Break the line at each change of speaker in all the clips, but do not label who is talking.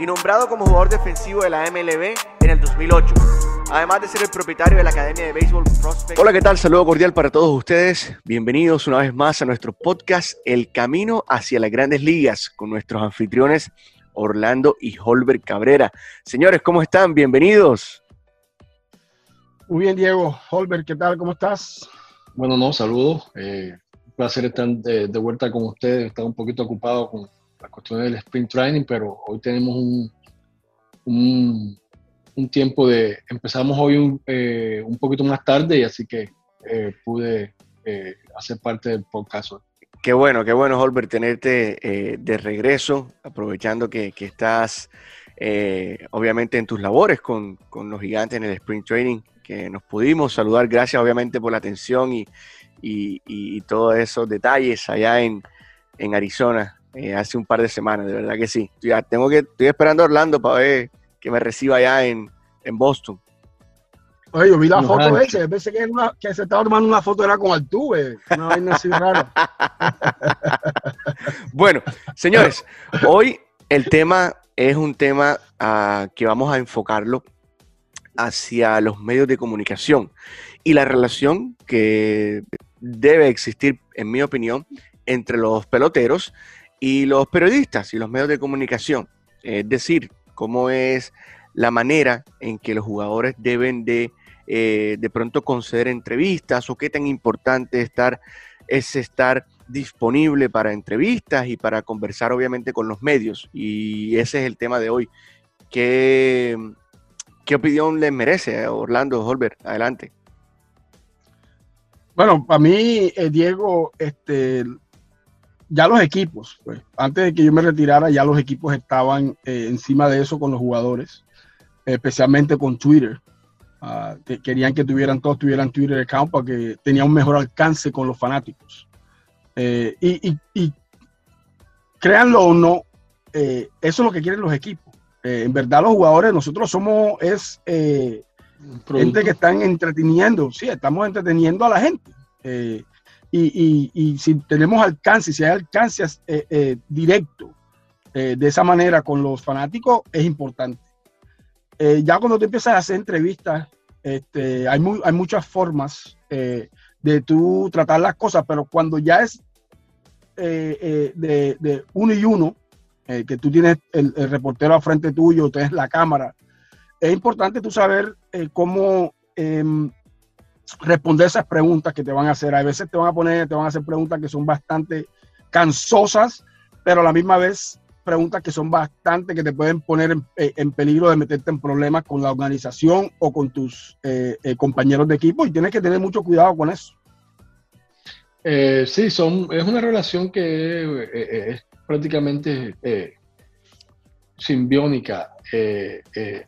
y nombrado como jugador defensivo de la MLB en el 2008. Además de ser el propietario de la Academia de Béisbol Prospect. Hola, ¿qué tal? Saludo cordial para todos ustedes. Bienvenidos una vez más a nuestro podcast El Camino hacia las Grandes Ligas con nuestros anfitriones Orlando y Holbert Cabrera. Señores, ¿cómo están? Bienvenidos.
Muy bien, Diego. Holbert, ¿qué tal? ¿Cómo estás?
Bueno, no, saludos. Eh, un placer estar de, vuelta con ustedes. Estaba un poquito ocupado con las cuestiones del sprint training, pero hoy tenemos un, un, tiempo de... Empezamos hoy un, eh, un, poquito más tarde y así que eh, pude hacer parte del podcast
Qué bueno, qué bueno, Holbert, tenerte de regreso, aprovechando que, que estás obviamente en tus labores con, con, los gigantes en el sprint training nos pudimos saludar. Gracias obviamente por la atención y, y, todos esos detalles allá en, Arizona eh, hace un par de semanas, de verdad que sí. Ya tengo que, estoy esperando a Orlando para ver que me reciba allá en, Boston.
Oye, yo vi la foto de ese, pensé que, que, se estaba tomando una foto era con Altuve, una vaina así rara.
bueno, señores, hoy el tema es un tema uh, que vamos a enfocarlo hacia los medios de comunicación y la relación que debe existir, en mi opinión, entre los peloteros y los periodistas y los medios de comunicación. Es decir, cómo es la manera en que los jugadores deben de eh, de pronto conceder entrevistas o qué tan importante estar, es estar disponible para entrevistas y para conversar obviamente con los medios. Y ese es el tema de hoy. ¿Qué, ¿Qué opinión le merece a Orlando Holbert? Adelante.
Bueno, para mí, eh, Diego, este, ya los equipos, pues, antes de que yo me retirara, ya los equipos estaban eh, encima de eso con los jugadores, especialmente con Twitter. Ah, que querían que tuvieran todos tuvieran Twitter account para que tenía un mejor alcance con los fanáticos. Eh, y, y, créanlo o no, eso es lo que quieren los equipos. Eh, en verdad los jugadores, nosotros somos, es eh, gente que están entreteniendo, sí, estamos entreteniendo a la gente. Eh, y, si tenemos alcance, si hay alcance directo de esa manera con los fanáticos, es importante. ya cuando tú empiezas a hacer entrevistas, este, hay, hay muchas formas de tú tratar las cosas, pero cuando ya es de, de uno y uno, eh, que tú tienes el, reportero al frente tuyo, tienes la cámara, es importante tú saber eh, cómo em, responder esas preguntas que te van a hacer. A veces te van a poner, te van a hacer preguntas que son bastante cansosas, pero a la misma vez preguntas que son bastante que te pueden poner en, eh, peligro de meterte en problemas con la organización o con tus compañeros de equipo y tienes que tener mucho cuidado con eso.
sí, son, es una relación que es prácticamente eh, simbiónica. Eh, eh,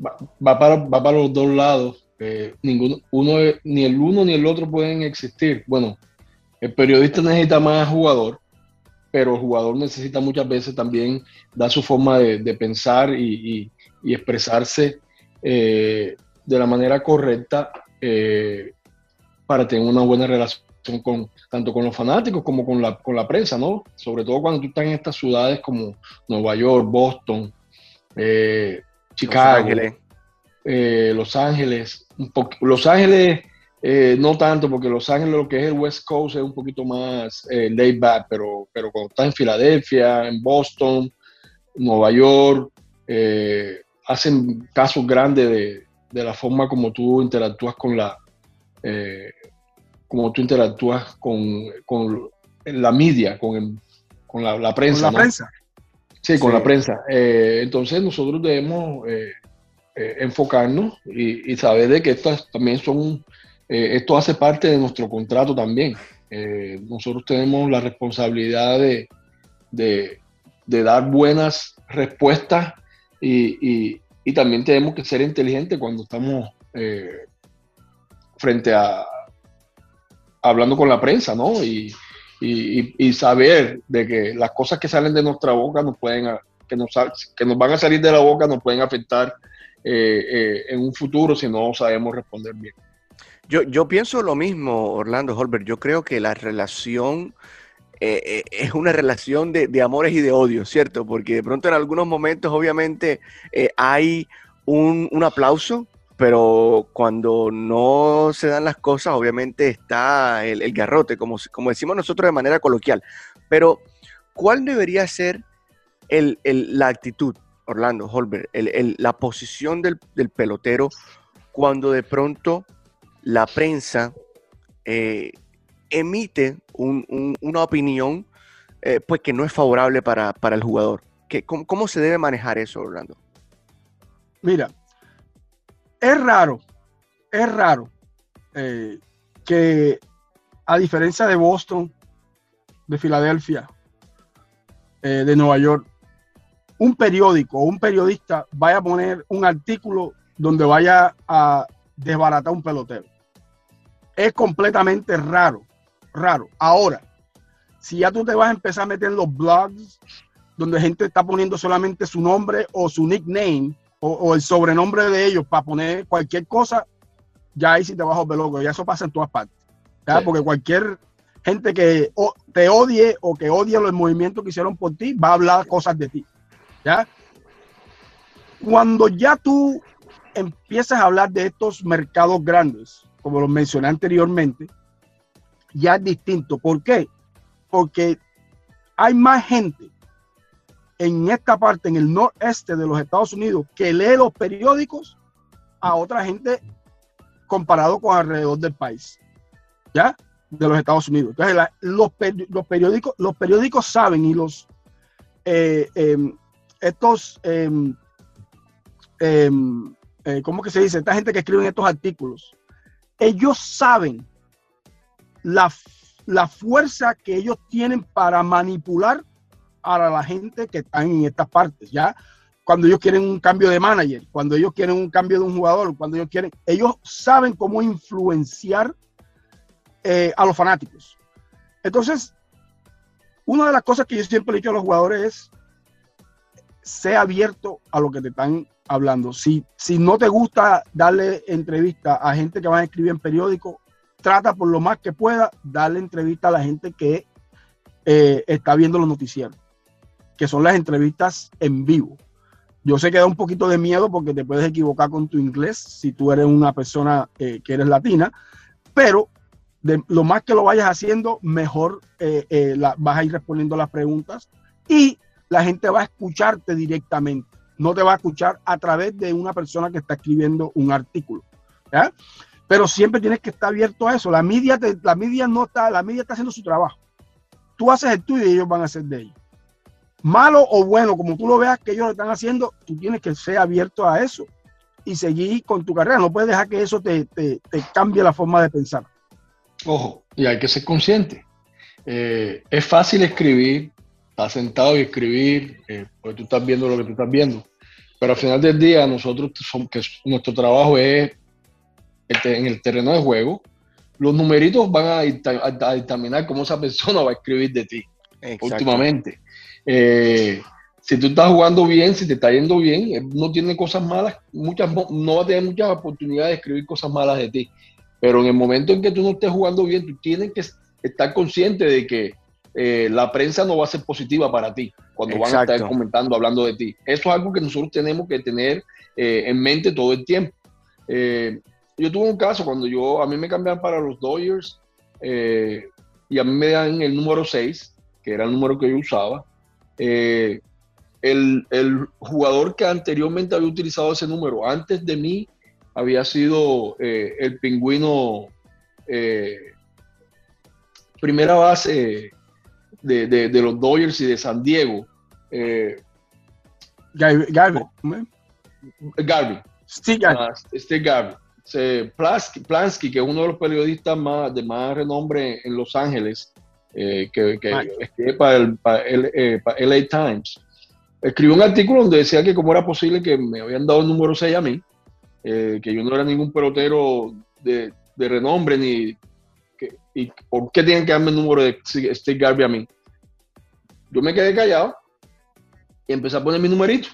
va, para, va, para, los dos lados. Ninguno, uno, ni el uno ni el otro pueden existir. Bueno, el periodista necesita más jugador, pero el jugador necesita muchas veces también dar su forma de, pensar y, expresarse de la manera correcta para tener una buena relación con, tanto con los fanáticos como con la, con la prensa, ¿no? Sobre todo cuando tú estás en estas ciudades como Nueva York, Boston, eh, Chicago, Los Ángeles, eh, Los Ángeles, Los Ángeles eh, no tanto, porque Los Ángeles lo que es el West Coast es un poquito más laid back, pero, pero cuando estás en Filadelfia, en Boston, Nueva York, hacen casos grandes de, de, la forma como tú interactúas con la cómo tú interactúas con, con la media, con, con la, prensa.
¿Con la prensa?
Sí, con la prensa. Eh, entonces nosotros debemos eh, eh, enfocarnos y, saber de que estas también son, esto hace parte de nuestro contrato también. nosotros tenemos la responsabilidad de, de, dar buenas respuestas y, también tenemos que ser inteligentes cuando estamos eh, frente a hablando con la prensa, ¿no? Y, saber de que las cosas que salen de nuestra boca nos pueden, que nos, que nos van a salir de la boca nos pueden afectar eh, eh, en un futuro si no sabemos responder bien.
Yo, yo pienso lo mismo, Orlando Holbert. Yo creo que la relación eh, es una relación de, de, amores y de odios, ¿cierto? Porque de pronto en algunos momentos obviamente hay un, un, aplauso, pero cuando no se dan las cosas obviamente está el, el garrote, como, como decimos nosotros de manera coloquial. Pero, ¿cuál debería ser el, el, la actitud Orlando Holbert, la posición del, pelotero cuando de pronto la prensa eh, emite una opinión eh, pues que no es favorable para, el jugador. cómo, se debe manejar eso, Orlando?
Mira, es raro, es raro eh, que a diferencia de Boston, de Filadelfia, de Nueva York, un periódico o un periodista vaya a poner un artículo donde vaya a desbaratar un pelotero. Es completamente raro, raro. Ahora, si ya tú te vas a empezar a meter en los blogs donde gente está poniendo solamente su nombre o su nickname o, el sobrenombre de ellos para poner cualquier cosa, ya ahí sí te vas a volver loco. Ya eso pasa en todas partes. Porque cualquier gente que te odie o que odie los movimientos que hicieron por ti va a hablar cosas de ti. ¿Ya? Cuando ya tú empiezas a hablar de estos mercados grandes, como lo mencioné anteriormente, ya es distinto. ¿Por qué? Porque hay más gente en esta parte, en el noreste de los Estados Unidos, que lee los periódicos a otra gente comparado con alrededor del país, ¿ya? De los Estados Unidos. Entonces, los, periódicos, los periódicos saben y los eh, em, estos, em, eh, ¿cómo que se dice? Esta gente que escribe estos artículos, ellos saben la, la fuerza que ellos tienen para manipular a la gente que está en estas partes, ¿ya? Cuando ellos quieren un cambio de manager, cuando ellos quieren un cambio de un jugador, cuando ellos quieren, ellos saben cómo influenciar eh, a los fanáticos. Entonces, una de las cosas que yo siempre he dicho a los jugadores es, sea abierto a lo que te están hablando. Si, si no te gusta darle entrevista a gente que va a escribir en periódico, trata por lo más que pueda darle entrevista a la gente que eh, está viendo los noticieros, que son las entrevistas en vivo. Yo sé que da un poquito de miedo porque te puedes equivocar con tu inglés si tú eres una persona eh, que eres latina, pero de, lo más que lo vayas haciendo, mejor eh, vas a ir respondiendo las preguntas y la gente va a escucharte directamente, no te va a escuchar a través de una persona que está escribiendo un artículo. Pero siempre tienes que estar abierto a eso. La media, la media no está, la media está haciendo su trabajo. Tú haces el tuyo y ellos van a hacer de ellos. Malo o bueno, como tú lo veas que ellos lo están haciendo, tú tienes que ser abierto a eso y seguir con tu carrera. No puedes dejar que eso te, cambie la forma de pensar.
Ojo, y hay que ser consciente. Eh, es fácil escribir, sentado y escribir, eh, porque tú estás viendo lo que tú estás viendo. Pero al final del día, nosotros, somos, que nuestro trabajo es en el terreno de juego, los numeritos van a, determinar cómo esa persona va a escribir de ti últimamente. Eh, si tú estás jugando bien, si te está yendo bien, eh, no tiene cosas malas, muchas, no va a tener muchas oportunidades de escribir cosas malas de ti. Pero en el momento en que tú no estés jugando bien, tú tienes que estar consciente de que eh, la prensa no va a ser positiva para ti cuando van a estar comentando, hablando de ti. Eso es algo que nosotros tenemos que tener eh, en mente todo el tiempo. Eh, yo tuve un caso cuando yo, a mí me cambiaron para los Dodgers y a mí me dan el número 6, que era el número que yo usaba. El, el, jugador que anteriormente había utilizado ese número antes de mí había sido el pingüino primera base de, de, los Dodgers y de San Diego. Eh,
Garvey.
Garvey. Steve Garvey. Plansky, que es uno de los periodistas más, de más renombre en Los Ángeles, eh, que, que escribe para el, para el, eh, LA Times. escribió un artículo donde decía que cómo era posible que me habían dado el número 6 a mí, eh, que yo no era ningún pelotero de, de renombre, ni y por qué tienen que darme el número de Steve Garvey a mí. Yo me quedé callado y empecé a poner mi numerito.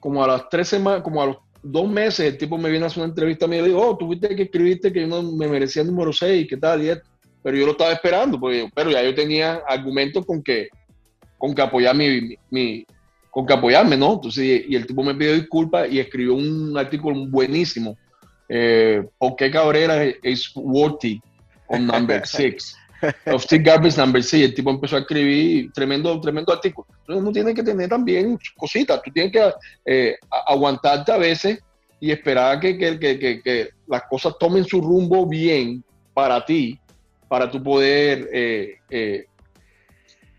Como a las tres semanas, como a los dos meses, el tipo me viene a hacer una entrevista y me dijo, oh, tuviste que escribiste que yo no me merecía el número 6, ¿qué tal? Y pero yo lo estaba esperando, porque, pero ya yo tenía argumentos con que, con que apoyar mi, mi, con que apoyarme, ¿no? Entonces, y, el tipo me pidió disculpas y escribió un artículo buenísimo. Eh, ¿Por qué Cabrera es worthy on number six? Of Steve Garbage number six. El tipo empezó a escribir tremendo, tremendo artículo. Entonces, uno tiene que tener también cositas. Tú tienes que eh, aguantarte a veces y esperar que, que, que, que, las cosas tomen su rumbo bien para ti, para tú poder eh, eh,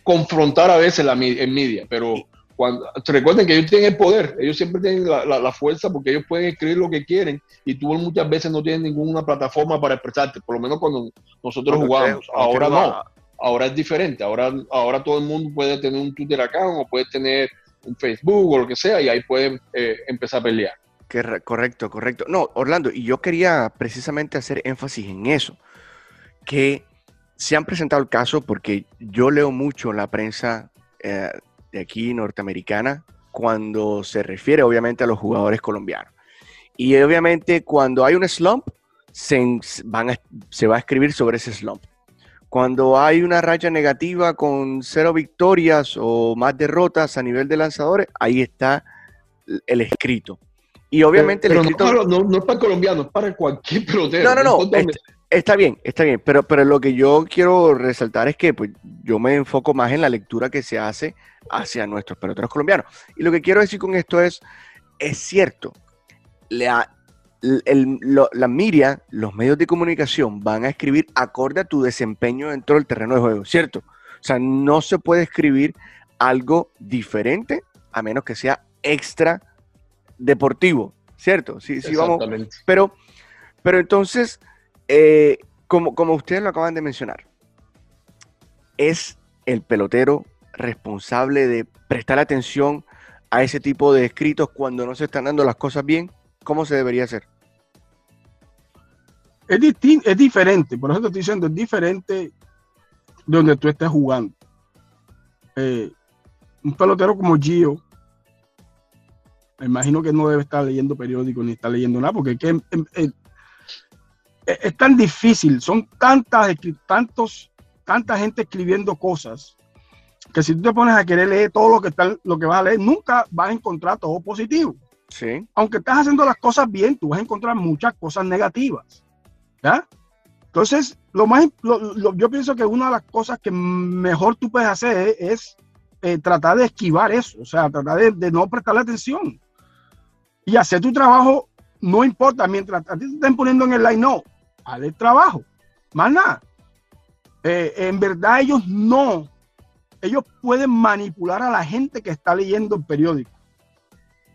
confrontar a veces la media. Pero cuando, recuerden que ellos tienen el poder, ellos siempre tienen la, la, fuerza porque ellos pueden escribir lo que quieren y tú muchas veces no tienes ninguna plataforma para expresarte, por lo menos cuando nosotros jugamos. Ahora no, ahora es diferente, ahora, ahora todo el mundo puede tener un Twitter account o puede tener un Facebook o lo que sea y ahí pueden eh, empezar a pelear.
correcto, correcto. No, Orlando, y yo quería precisamente hacer énfasis en eso, que se han presentado el caso porque yo leo mucho la prensa eh, de aquí norteamericana cuando se refiere obviamente a los jugadores colombianos. Y obviamente cuando hay un slump, se, van se va a escribir sobre ese slump. Cuando hay una raya negativa con cero victorias o más derrotas a nivel de lanzadores, ahí está el escrito. Y obviamente
el escrito... No, no, es para colombianos, es para cualquier pelotero.
No, no, no. Está bien, está bien, pero, pero lo que yo quiero resaltar es que pues, yo me enfoco más en la lectura que se hace hacia nuestros peloteros colombianos. Y lo que quiero decir con esto es, es cierto, la, la media, los medios de comunicación van a escribir acorde a tu desempeño dentro del terreno de juego, ¿cierto? O sea, no se puede escribir algo diferente a menos que sea extra deportivo, ¿cierto? Sí, sí, vamos. Pero, pero entonces eh, como, como ustedes lo acaban de mencionar, es el pelotero responsable de prestar atención a ese tipo de escritos cuando no se están dando las cosas bien? ¿Cómo se debería hacer?
Es, es diferente, por eso te estoy diciendo, es diferente donde tú estés jugando. Eh, un pelotero como Gio, me imagino que no debe estar leyendo periódicos ni estar leyendo nada, porque que, es, tan difícil, son tantas, tantos, tanta gente escribiendo cosas que si tú te pones a querer leer todo lo que está, lo que vas a leer, nunca vas a encontrar todo positivo.
Sí.
Aunque estás haciendo las cosas bien, tú vas a encontrar muchas cosas negativas. ¿Ya? Entonces, lo más, yo pienso que una de las cosas que mejor tú puedes hacer es, eh, tratar de esquivar eso, o sea, tratar de, de, no prestarle atención y hacer tu trabajo, no importa, mientras a ti te estén poniendo en el line, no, al trabajo, más nada. Eh, en verdad ellos no, ellos pueden manipular a la gente que está leyendo el periódico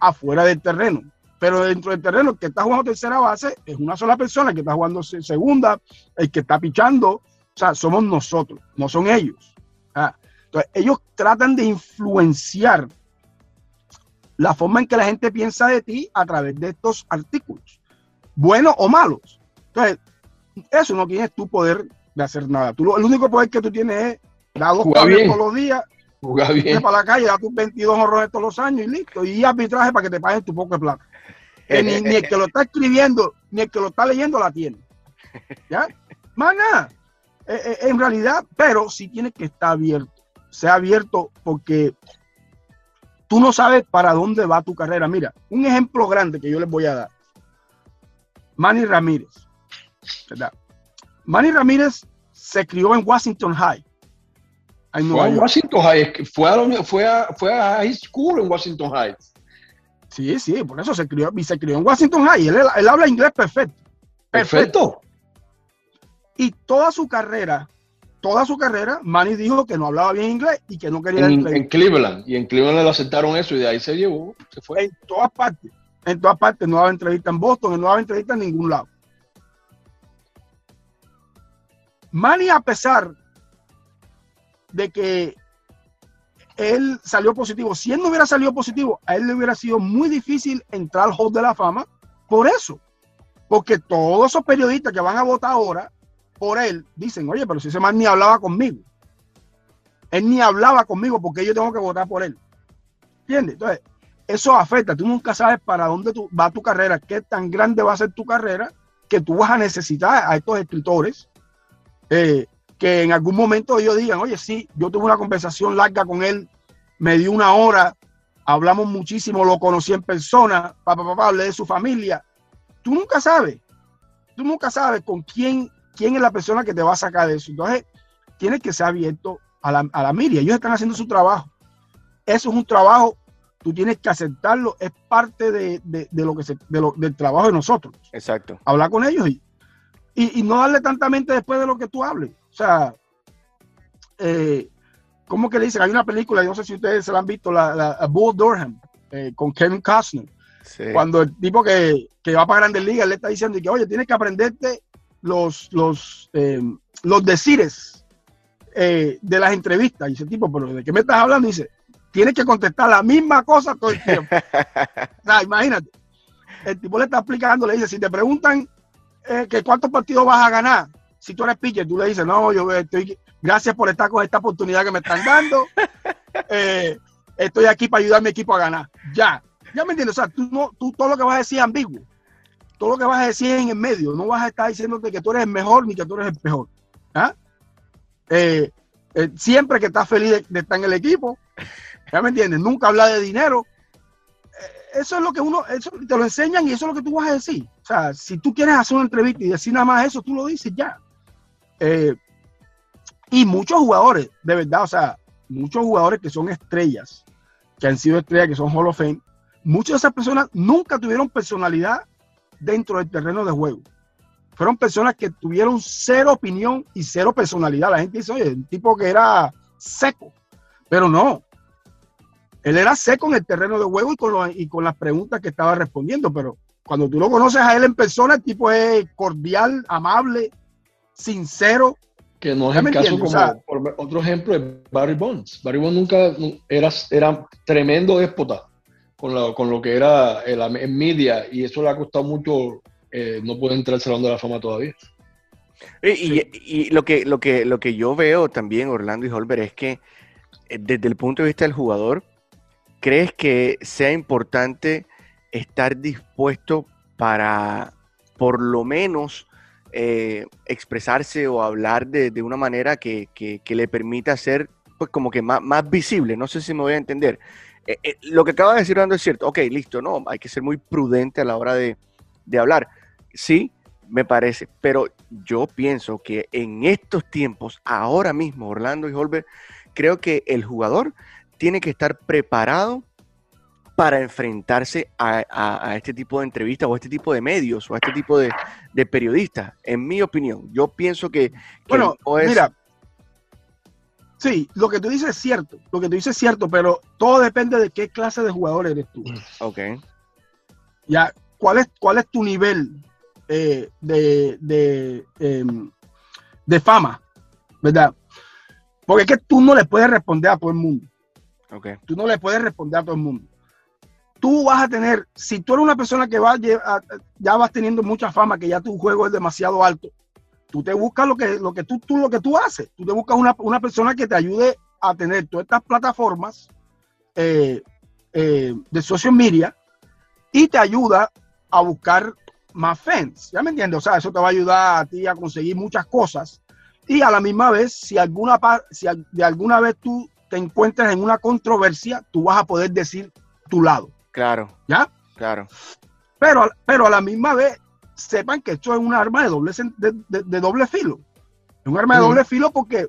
afuera del terreno. Pero dentro del terreno, el que está jugando tercera base es una sola persona, el que está jugando segunda, el que está pichando, o sea, somos nosotros, no son ellos. Entonces, ellos tratan de influenciar la forma en que la gente piensa de ti a través de estos artículos, buenos o malos. Entonces, eso no tienes tu poder de hacer nada. Tú, el único poder que tú tienes es dar dos todos los días,
jugar bien.
para la calle, dar tus 22 horrores todos los años y listo. Y arbitraje para que te paguen tu poco de plata. ni, el que lo está escribiendo, ni el que lo está leyendo la tiene. ¿Ya? Más nada. Eh, eh, en realidad, pero sí tiene que estar abierto. Sea abierto porque tú no sabes para dónde va tu carrera. Mira, un ejemplo grande que yo les voy a dar. Manny Ramírez. ¿Verdad? Manny Ramírez se crió en Washington High.
En Washington High, fue a, fue, a, fue a high school en Washington High.
Sí, sí, por eso se crió, y se crió en Washington High. Él, él habla inglés perfecto.
Perfecto.
Y toda su carrera, toda su carrera, Manny dijo que no hablaba bien inglés y que no quería
en, en Cleveland. Y en Cleveland le aceptaron eso y de ahí se llevó, se fue.
En todas partes. En todas partes. No daba entrevista en Boston, no daba entrevista en ningún lado. Manny, a pesar de que él salió positivo. Si él no hubiera salido positivo, a él le hubiera sido muy difícil entrar al Hall de la Fama por eso. Porque todos esos periodistas que van a votar ahora por él dicen, oye, pero si ese man ni hablaba conmigo. Él ni hablaba conmigo porque yo tengo que votar por él. ¿Entiendes? Entonces, eso afecta. Tú nunca sabes para dónde va tu carrera, qué tan grande va a ser tu carrera, que tú vas a necesitar a estos escritores eh, que en algún momento ellos digan, oye, sí, yo tuve una conversación larga con él, me dio una hora, hablamos muchísimo, lo conocí en persona, papá, papá, hablé de su familia. Tú nunca sabes, tú nunca sabes con quién, quién es la persona que te va a sacar de eso. Entonces, tienes que ser abierto a la, a la miria. Ellos están haciendo su trabajo. Eso es un trabajo, tú tienes que aceptarlo, es parte de, de, de lo que se, de lo, del trabajo de nosotros.
Exacto.
Hablar con ellos y, y, y no darle tanta mente después de lo que tú hables. O sea, eh, ¿cómo que le dicen? Hay una película, yo no sé si ustedes se la han visto, la, la Bull Durham, eh, con Kevin Costner.
Sí.
Cuando el tipo que, que, va para Grandes Ligas le está diciendo que, oye, tienes que aprenderte los, los, eh, los decires eh, de las entrevistas. Y dice, tipo, pero ¿de qué me estás hablando? Y dice, tienes que contestar la misma cosa todo el tiempo. o sea, imagínate. El tipo le está explicando, le dice, si te preguntan eh, que cuántos partidos vas a ganar, si tú eres pitcher, tú le dices, no, yo estoy, gracias por estar con esta oportunidad que me están dando. Eh, estoy aquí para ayudar a mi equipo a ganar. Ya, ya me entiendes. O sea, tú, no, tú todo lo que vas a decir es ambiguo. Todo lo que vas a decir es en el medio. No vas a estar diciéndote que tú eres el mejor ni que tú eres el peor. ¿Ah? Eh, eh, siempre que estás feliz de, de, estar en el equipo. ¿Ya me entiendes? Nunca habla de dinero. Eh, eso es lo que uno, eso te lo enseñan y eso es lo que tú vas a decir. Sea, si tú quieres hacer una entrevista y decir nada más eso, tú lo dices ya. Eh, y muchos jugadores, de verdad, o sea, muchos jugadores que son estrellas, que han sido estrellas, que son Hall of Fame, muchas de esas personas nunca tuvieron personalidad dentro del terreno de juego. Fueron personas que tuvieron cero opinión y cero personalidad. La gente dice, oye, un tipo que era seco, pero no. Él era seco en el terreno de juego y con, y con las preguntas que estaba respondiendo, pero cuando tú lo conoces a él en persona, el tipo es cordial, amable, sincero.
Que no es el caso como, o sea, por otro ejemplo, es Barry Bonds. Barry Bonds nunca era, era tremendo déspota con lo, con lo que era el, el, media y eso le ha costado mucho eh, no poder entrar al Salón de la Fama todavía.
Y, y, y, lo, que, lo, que, lo que yo veo también, Orlando y Holber, es que eh, desde el punto de vista del jugador, ¿crees que sea importante estar dispuesto para por lo menos eh, expresarse o hablar de, de una manera que, que, le permita ser pues como que más, más, visible. No sé si me voy a entender. Eh, eh, lo que acaba de decir Orlando es cierto. Ok, listo, no, hay que ser muy prudente a la hora de, de hablar. Sí, me parece, pero yo pienso que en estos tiempos, ahora mismo, Orlando y Holber, creo que el jugador tiene que estar preparado para enfrentarse a, a, a, este tipo de entrevistas o a este tipo de medios o a este tipo de, de periodistas, en mi opinión. Yo pienso que... que
bueno, es... mira, sí, lo que tú dices es cierto, lo que tú dices es cierto, pero todo depende de qué clase de jugador eres tú.
Ok.
Ya, ¿cuál es, cuál es tu nivel eh, de, de, eh, de fama? ¿Verdad? Porque es que tú no le puedes responder a todo el mundo.
Okay.
Tú no le puedes responder a todo el mundo tú vas a tener, si tú eres una persona que va ya vas teniendo mucha fama, que ya tu juego es demasiado alto, tú te buscas lo que, lo que, tú, tú lo que tú haces. Tú te buscas una, una persona que te ayude a tener todas estas plataformas eh, eh, de social media y te ayuda a buscar más fans. ¿Ya me entiendes? O sea, eso te va a ayudar a ti a conseguir muchas cosas. Y a la misma vez, si alguna, si de alguna vez tú te encuentras en una controversia, tú vas a poder decir tu lado.
Claro.
¿Ya?
Claro.
Pero, pero a la misma vez, sepan que esto es un arma de doble, de, de, de doble filo. Es un arma de doble filo porque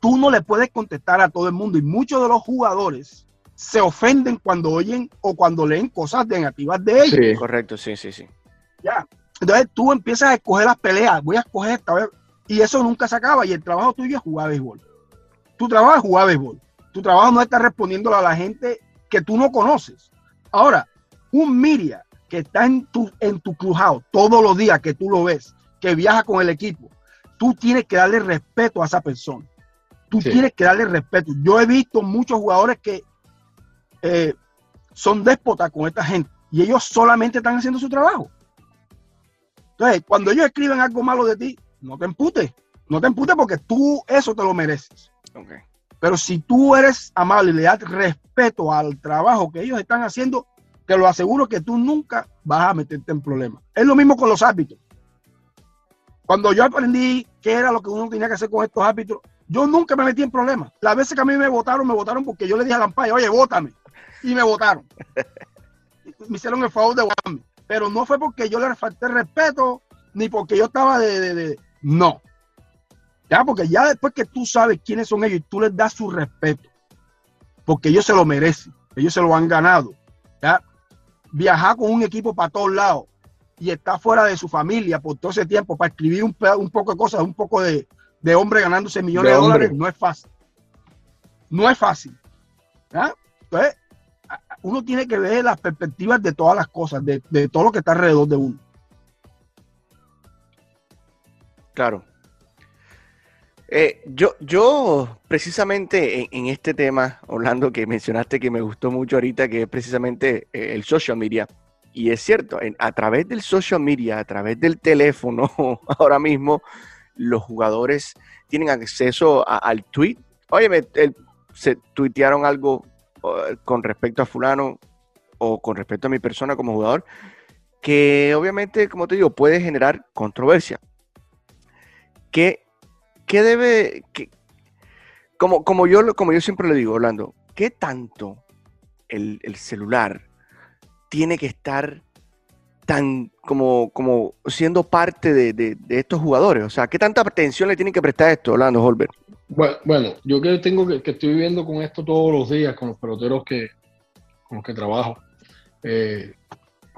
tú no le puedes contestar a todo el mundo y muchos de los jugadores se ofenden cuando oyen o cuando leen cosas negativas de ellos.
Sí, correcto, sí, sí, sí.
Ya. Entonces tú empiezas a escoger las peleas, voy a escoger esta vez, y eso nunca se acaba. Y el trabajo tuyo es jugar béisbol. Tu trabajo es jugar béisbol. Tu trabajo no es estar respondiéndole a la gente que tú no conoces. Ahora, un Miria que está en tu, en tu clubhouse todos los días que tú lo ves, que viaja con el equipo, tú tienes que darle respeto a esa persona. Tú tienes que darle respeto. Yo he visto muchos jugadores que eh, son déspotas con esta gente y ellos solamente están haciendo su trabajo. Entonces, cuando ellos escriben algo malo de ti, no te emputes. No te emputes porque tú eso te lo mereces. Pero si tú eres amable y le das respeto al trabajo que ellos están haciendo, te lo aseguro que tú nunca vas a meterte en problemas. Es lo mismo con los árbitros. Cuando yo aprendí qué era lo que uno tenía que hacer con estos árbitros, yo nunca me metí en problemas. Las veces que a mí me votaron, me votaron porque yo le dije a Lampaya, oye, vótame. Y me votaron. me hicieron el favor de votarme. Pero no fue porque yo le falté respeto, ni porque yo estaba de, de... No. Ya, porque ya después que tú sabes quiénes son ellos y tú les das su respeto, porque ellos se lo merecen, ellos se lo han ganado. Ya, viajar con un equipo para todos lados y estar fuera de su familia por todo ese tiempo para escribir un, un poco de cosas, un poco de, de hombre ganándose millones de, dólares, no es fácil. No es fácil. ¿ya? Entonces, uno tiene que ver las perspectivas de todas las cosas, de, de todo lo que está alrededor de uno.
Claro. Eh, yo, yo precisamente en, este tema, Orlando, que mencionaste que me gustó mucho ahorita, que es precisamente eh, el social media. Y es cierto, a través del social media, a través del teléfono, ahora mismo, los jugadores tienen acceso al tweet. Oye, se tuitearon algo con respecto a fulano o con respecto a mi persona como jugador, que obviamente, como te digo, puede generar controversia. ¿Qué ¿qué debe, como, como, yo, como yo siempre le digo, Orlando, ¿qué tanto el, celular tiene que estar tan como, como siendo parte de, estos jugadores? O sea, ¿qué tanta atención le tienen que prestar a esto, Orlando Holbert?
Bueno, yo que tengo que, que, estoy viviendo con esto todos los días, con los peloteros que, con los que trabajo. Eh,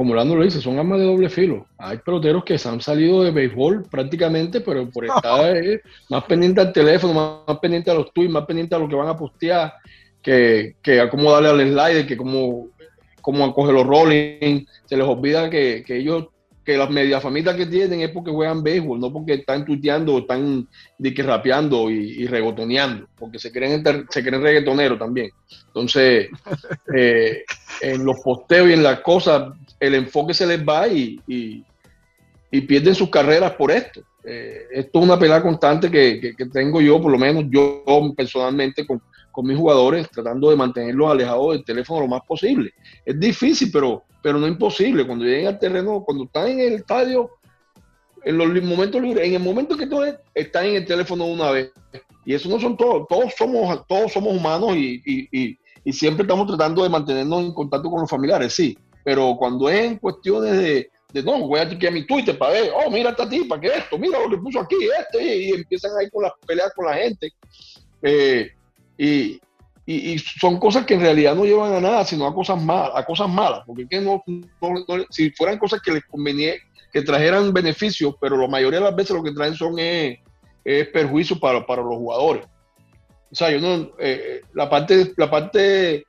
como Orlando lo dice, son armas de doble filo. Hay peloteros que se han salido de béisbol prácticamente, pero por estar eh, más pendiente al teléfono, más, pendiente a los tweets, más pendiente a lo que van a postear, que, que a cómo darle al slider, que cómo, cómo acoge los rolling. Se les olvida que, que ellos que las media familias que tienen es porque juegan béisbol, no porque están tuiteando o están rapeando y, y, regotoneando, porque se creen, se creen reggaetoneros también. Entonces, eh, en los posteos y en las cosas, el enfoque se les va y, y, pierden sus carreras por esto. Eh, esto es una pelea constante que, que, tengo yo, por lo menos yo personalmente, con, con mis jugadores, tratando de mantenerlos alejados del teléfono lo más posible. Es difícil, pero, pero no imposible. Cuando lleguen al terreno, cuando están en el estadio, en los momentos libres, en el momento que todos están en el teléfono una vez. Y eso no son todos, todos somos, todos somos humanos y, y, y, siempre estamos tratando de mantenernos en contacto con los familiares, sí. Pero cuando es en cuestiones de, de no, voy a chequear mi Twitter para ver, oh, mira esta tipa, que esto, mira lo que puso aquí, este, y, empiezan ahí con las peleas con la gente. Eh, y, y, son cosas que en realidad no llevan a nada, sino a cosas malas, a cosas malas, porque no, si fueran cosas que les convenía, que trajeran beneficios, pero la mayoría de las veces lo que traen son es, perjuicio para, para, los jugadores. O sea, yo no, eh, la parte, la parte,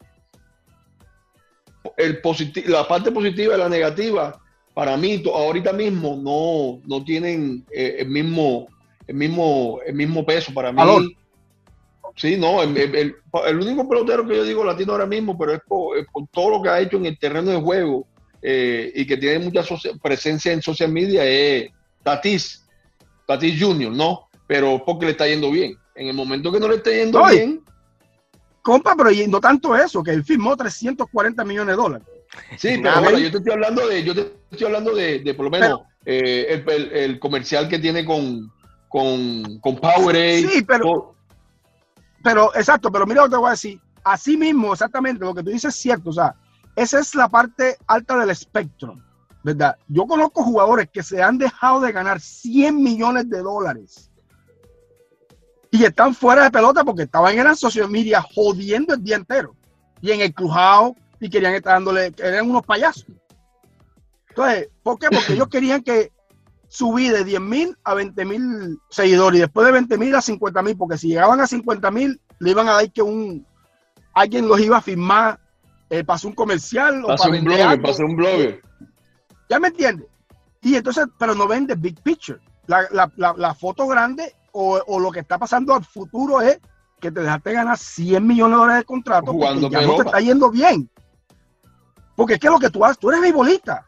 el la parte positiva y la negativa, para mí, ahorita mismo no, no tienen eh, el mismo, el mismo, el mismo peso para mí. Sí, no, el, único pelotero que yo digo latino ahora mismo, pero es por, todo lo que ha hecho en el terreno de juego eh, y que tiene mucha presencia en social media es Tatis, Tatis Junior, ¿no? Pero porque le está yendo bien. En el momento que no le está yendo bien.
Compa, pero no tanto eso, que él firmó 340 millones de dólares.
Sí, pero yo te estoy hablando de, yo te estoy hablando de, por lo menos eh, el, comercial que tiene con, con, con Powerade.
Sí, pero pero exacto, pero mira lo que te voy a decir. Así mismo, exactamente, lo que tú dices es cierto. O sea, esa es la parte alta del espectro, ¿verdad? Yo conozco jugadores que se han dejado de ganar 100 millones de dólares y están fuera de pelota porque estaban en la social media jodiendo el día entero y en el crujado y querían estar dándole, eran unos payasos. Entonces, ¿por qué? Porque ellos querían que subí de 10 mil a 20 mil seguidores y después de 20 mil a 50 mil, porque si llegaban a 50 mil, le iban a dar que un alguien los iba a firmar, eh, pasó un comercial.
Pasó un blogger, pasó un blogger.
¿Ya me entiendes? Y entonces, pero no ven the big picture. La, foto grande o, lo que está pasando al futuro es que te dejaste ganar 100 millones de dólares de contrato
Jugando
porque ya no te está yendo bien. Porque ¿qué es lo que tú haces? Tú eres beisbolista.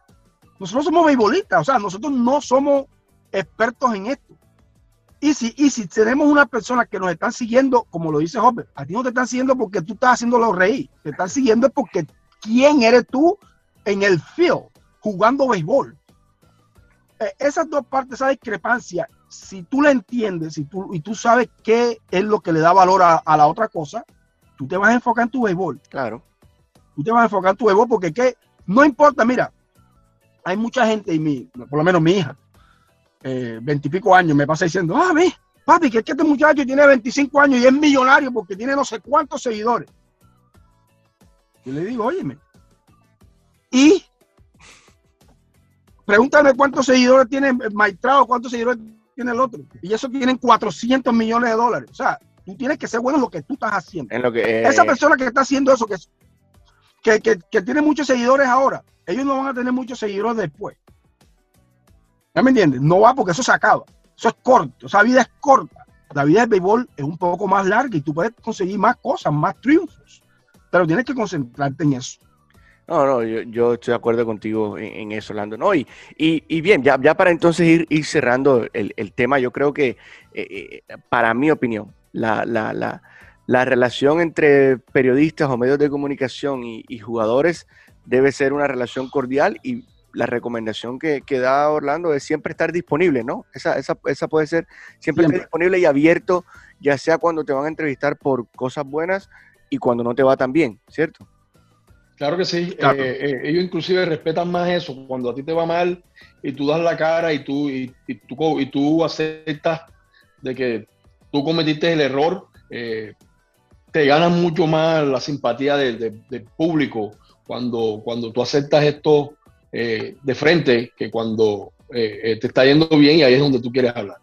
Nosotros somos beisbolistas, o sea, nosotros no somos expertos en esto. Y si, y si tenemos una persona que nos están siguiendo, como lo dice Hopper, a ti no te están siguiendo porque tú estás haciéndolo reír, te están siguiendo porque quién eres tú en el field jugando béisbol. Eh, esas dos partes, esa discrepancia, si tú la entiendes si tú, y tú sabes qué es lo que le da valor a, a, la otra cosa, tú te vas a enfocar en tu béisbol.
Claro.
Tú te vas a enfocar en tu béisbol porque ¿qué? no importa, mira, hay mucha gente, y mi, por lo menos mi hija, eh, veintipico años, me pasa diciendo, ah, ve, papi, que es que este muchacho tiene 25 años y es millonario porque tiene no sé cuántos seguidores. Y le digo, óyeme, y pregúntame cuántos seguidores tiene Maitrao, cuántos seguidores tiene el otro. Y eso tienen 400 millones de dólares. O sea, tú tienes que ser bueno en lo que tú estás haciendo.
En lo que, eh,
Esa persona que está haciendo eso, que, que, que, que tiene muchos seguidores ahora, ellos no van a tener muchos seguidores después. ¿Ya me entiendes? No va porque eso se acaba. Eso es corto. Esa vida es corta. La vida del béisbol es un poco más larga y tú puedes conseguir más cosas, más triunfos. Pero tienes que concentrarte en eso.
No, no, yo, yo estoy de acuerdo contigo en, en eso, Orlando. No, y, y, y, bien, ya, ya para entonces ir, ir cerrando el, el, tema, yo creo que, eh, para mi opinión, la, la, la, la, relación entre periodistas o medios de comunicación y, y jugadores debe ser una relación cordial y la recomendación que, que, da Orlando es siempre estar disponible, ¿no? Esa, esa, esa puede ser siempre, siempre, estar disponible y abierto, ya sea cuando te van a entrevistar por cosas buenas y cuando no te va tan bien, ¿cierto?
Claro que sí. Claro. Eh, eh, ellos inclusive respetan más eso. Cuando a ti te va mal y tú das la cara y tú, y, y tú, y tú aceptas de que tú cometiste el error, eh, te ganan mucho más la simpatía del de, de público cuando, cuando tú aceptas esto eh, de frente que cuando eh, te está yendo bien y ahí es donde tú quieres hablar.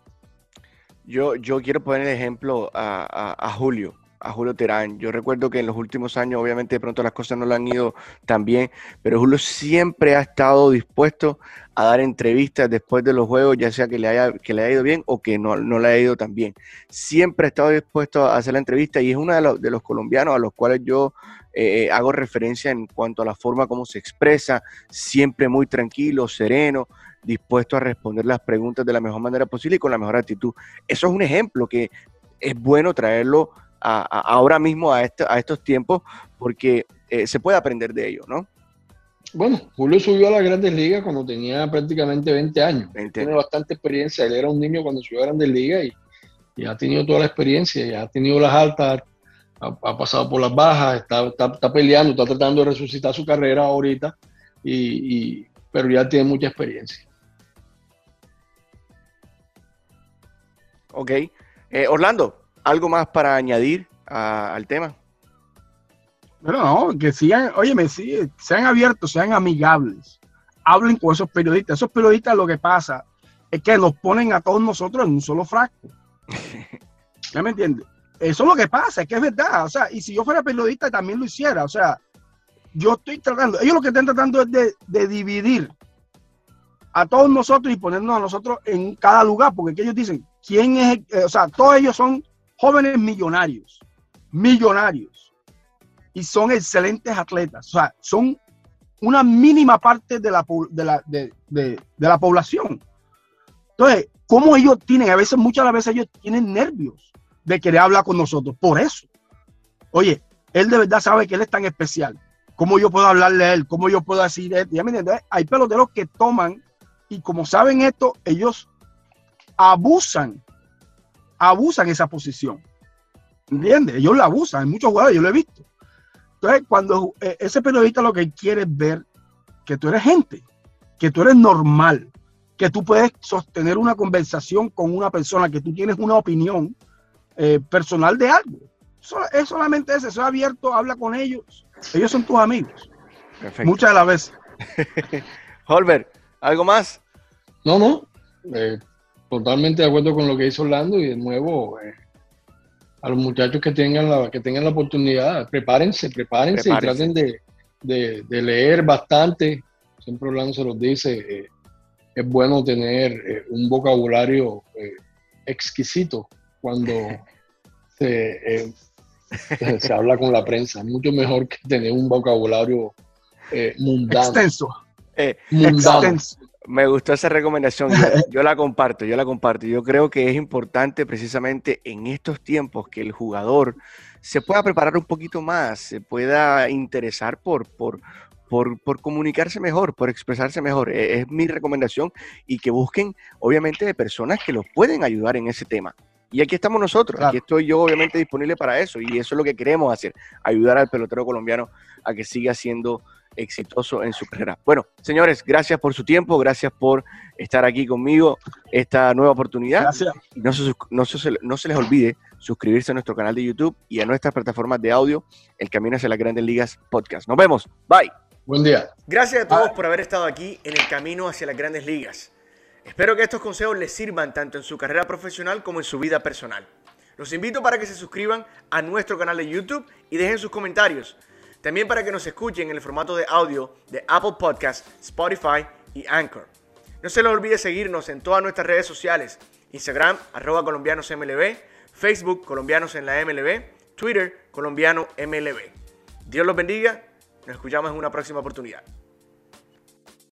Yo, yo quiero poner el ejemplo a, a, a, Julio, a Julio Terán. Yo recuerdo que en los últimos años, obviamente, de pronto las cosas no le han ido tan bien, pero Julio siempre ha estado dispuesto a dar entrevistas después de los juegos, ya sea que le haya, que le haya ido bien o que no, no le haya ido tan bien. Siempre ha estado dispuesto a hacer la entrevista y es uno de los, de los colombianos a los cuales yo eh, hago referencia en cuanto a la forma como se expresa, siempre muy tranquilo, sereno, dispuesto a responder las preguntas de la mejor manera posible y con la mejor actitud. Eso es un ejemplo que es bueno traerlo a, a ahora mismo a, este, a, estos tiempos porque eh, se puede aprender de ello, ¿no?
Bueno, Julio subió a las grandes ligas cuando tenía prácticamente 20 años. 20. Tiene bastante experiencia. Él era un niño cuando subió a grandes ligas y, y ha tenido toda la experiencia, y ha tenido las altas, ha, ha pasado por las bajas, está, está, está, peleando, está tratando de resucitar su carrera ahorita, y, y, pero ya tiene mucha experiencia.
Ok. Eh, Orlando, ¿algo más para añadir a, al tema?
Bueno, no, que sigan, óyeme, sí, sean abiertos, sean amigables, hablen con esos periodistas. Esos periodistas lo que pasa es que nos ponen a todos nosotros en un solo frasco. ¿Ya me entiendes? Eso es lo que pasa, es que es verdad. O sea, y si yo fuera periodista también lo hiciera. O sea, yo estoy tratando, ellos lo que están tratando es de, de dividir a todos nosotros y ponernos a nosotros en cada lugar, porque ellos dicen, ¿quién es? Eh, o sea, todos ellos son jóvenes millonarios, millonarios, y son excelentes atletas, o sea, son una mínima parte de la, de la, de, la población. Entonces, ¿cómo ellos tienen? A veces, muchas las veces ellos tienen nervios de querer hablar con nosotros, por eso. Oye, él de verdad sabe que él es tan especial. ¿Cómo yo puedo hablarle a él? ¿Cómo yo puedo decir esto? ¿Ya entiendes? Hay peloteros que toman y como saben esto, ellos abusan, abusan esa posición. ¿Entiendes? Ellos la abusan, en muchos jugadores, yo lo he visto. Entonces, cuando eh, ese periodista lo que quiere es ver que tú eres gente, que tú eres normal, que tú puedes sostener una conversación con una persona, que tú tienes una opinión eh, personal de algo. Eso, es solamente eso, eso es abierto, habla con ellos. Ellos son tus amigos. Perfecto. Muchas de las veces.
Holbert, ¿Algo más?
No, no. Eh, totalmente de acuerdo con lo que hizo Orlando y de nuevo eh, a los muchachos que tengan la, que tengan la oportunidad, prepárense, prepárense, prepárense. y traten de, de, de, leer bastante. Siempre Orlando se los dice, eh, es bueno tener eh, un vocabulario eh, exquisito cuando, se, se habla con la prensa. Mucho mejor que tener un vocabulario mundano.
Extenso.
mundano. Me gustó esa recomendación, yo, la comparto, yo la comparto. Yo creo que es importante precisamente en estos tiempos que el jugador se pueda preparar un poquito más, se pueda interesar por, por, por, comunicarse mejor, por expresarse mejor. E, es, mi recomendación y que busquen, obviamente, de personas que los pueden ayudar en ese tema. Y aquí estamos nosotros, aquí estoy yo obviamente disponible para eso y eso es lo que queremos hacer, ayudar al pelotero colombiano a que siga siendo exitoso en su carrera. Bueno, señores, gracias por su tiempo, gracias por estar aquí conmigo esta nueva oportunidad.
Gracias.
no se, no, se, no se les olvide suscribirse a nuestro canal de YouTube y a nuestras plataformas de audio, El Camino hacia las Grandes Ligas Podcast. Nos vemos. Bye.
Buen día.
Gracias a todos por haber estado aquí en el camino hacia las grandes ligas. Espero que estos consejos les sirvan tanto en su carrera profesional como en su vida personal. Los invito para que se suscriban a nuestro canal de YouTube y dejen sus comentarios. También para que nos escuchen en el formato de audio de Apple Podcast, Spotify y Anchor. No se les olvide seguirnos en todas nuestras redes sociales. Instagram, arroba colombianosmlb, Facebook, colombianos en la MLB, Twitter, colombiano MLB. Dios los bendiga. Nos escuchamos en una próxima oportunidad.